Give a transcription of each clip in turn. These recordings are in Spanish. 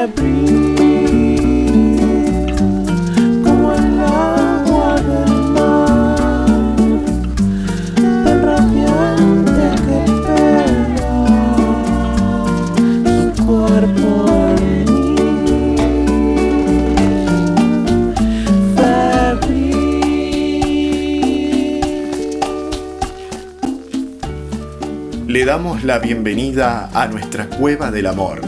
Le damos la bienvenida a nuestra cueva del amor.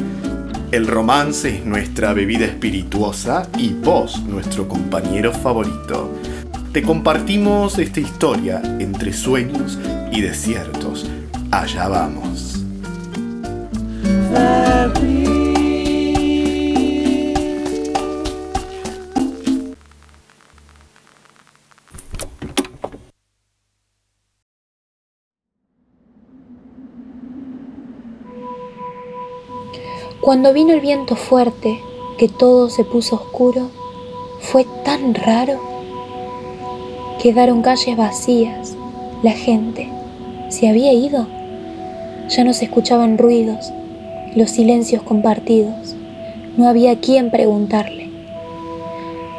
El romance es nuestra bebida espirituosa y vos nuestro compañero favorito. Te compartimos esta historia entre sueños y desiertos. Allá vamos. Cuando vino el viento fuerte, que todo se puso oscuro, fue tan raro. Quedaron calles vacías, la gente se había ido. Ya no se escuchaban ruidos, los silencios compartidos. No había quien preguntarle.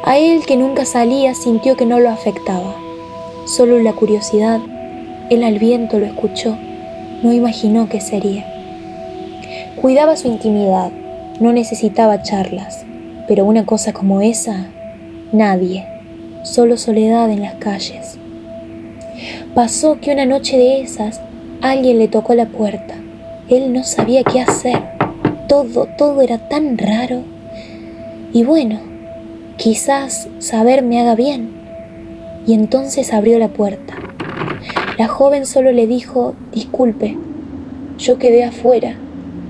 A él que nunca salía sintió que no lo afectaba. Solo la curiosidad, él al viento lo escuchó, no imaginó qué sería. Cuidaba su intimidad, no necesitaba charlas, pero una cosa como esa, nadie, solo soledad en las calles. Pasó que una noche de esas alguien le tocó la puerta. Él no sabía qué hacer. Todo, todo era tan raro. Y bueno, quizás saber me haga bien. Y entonces abrió la puerta. La joven solo le dijo, disculpe, yo quedé afuera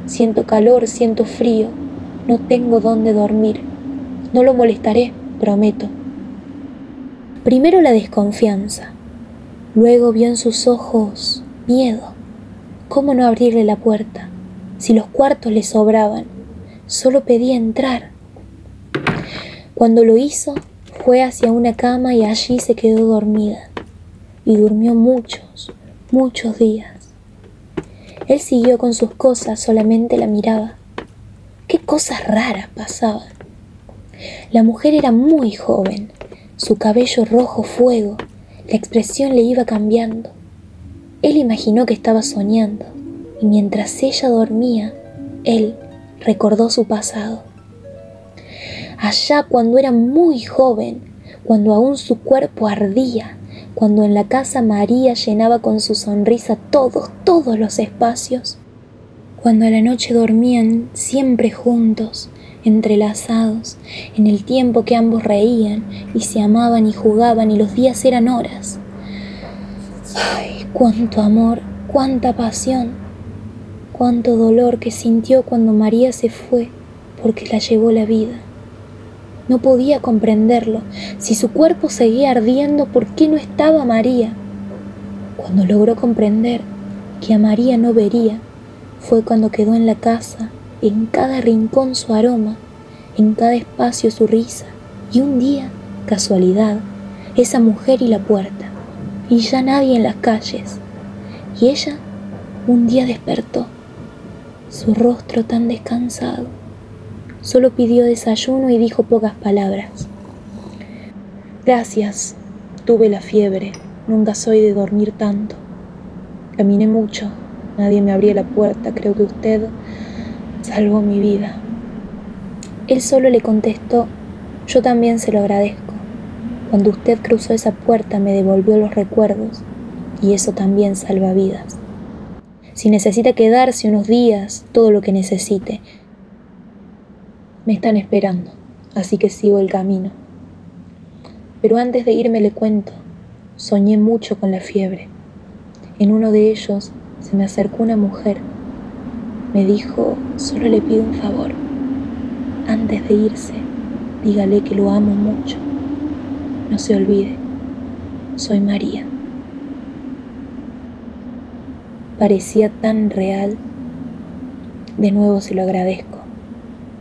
Siento calor, siento frío, no tengo dónde dormir. No lo molestaré, prometo. Primero la desconfianza, luego vio en sus ojos miedo. ¿Cómo no abrirle la puerta? Si los cuartos le sobraban, solo pedía entrar. Cuando lo hizo, fue hacia una cama y allí se quedó dormida. Y durmió muchos, muchos días. Él siguió con sus cosas, solamente la miraba. Qué cosas raras pasaban. La mujer era muy joven, su cabello rojo fuego, la expresión le iba cambiando. Él imaginó que estaba soñando, y mientras ella dormía, él recordó su pasado. Allá cuando era muy joven, cuando aún su cuerpo ardía, cuando en la casa María llenaba con su sonrisa todos, todos los espacios, cuando a la noche dormían siempre juntos, entrelazados, en el tiempo que ambos reían y se amaban y jugaban y los días eran horas. Ay, cuánto amor, cuánta pasión, cuánto dolor que sintió cuando María se fue porque la llevó la vida. No podía comprenderlo. Si su cuerpo seguía ardiendo, ¿por qué no estaba María? Cuando logró comprender que a María no vería, fue cuando quedó en la casa, en cada rincón su aroma, en cada espacio su risa, y un día, casualidad, esa mujer y la puerta, y ya nadie en las calles. Y ella un día despertó, su rostro tan descansado Solo pidió desayuno y dijo pocas palabras. Gracias, tuve la fiebre, nunca soy de dormir tanto. Caminé mucho, nadie me abría la puerta, creo que usted salvó mi vida. Él solo le contestó, yo también se lo agradezco. Cuando usted cruzó esa puerta me devolvió los recuerdos y eso también salva vidas. Si necesita quedarse unos días, todo lo que necesite, me están esperando, así que sigo el camino. Pero antes de irme le cuento, soñé mucho con la fiebre. En uno de ellos se me acercó una mujer. Me dijo, solo le pido un favor. Antes de irse, dígale que lo amo mucho. No se olvide, soy María. Parecía tan real. De nuevo se lo agradezco.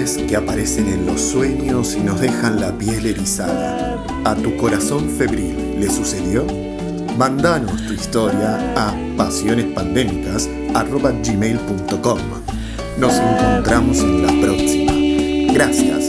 que aparecen en los sueños y nos dejan la piel erizada. ¿A tu corazón febril le sucedió? Mandanos tu historia a pasionespandémicas.gmail.com Nos encontramos en la próxima. Gracias.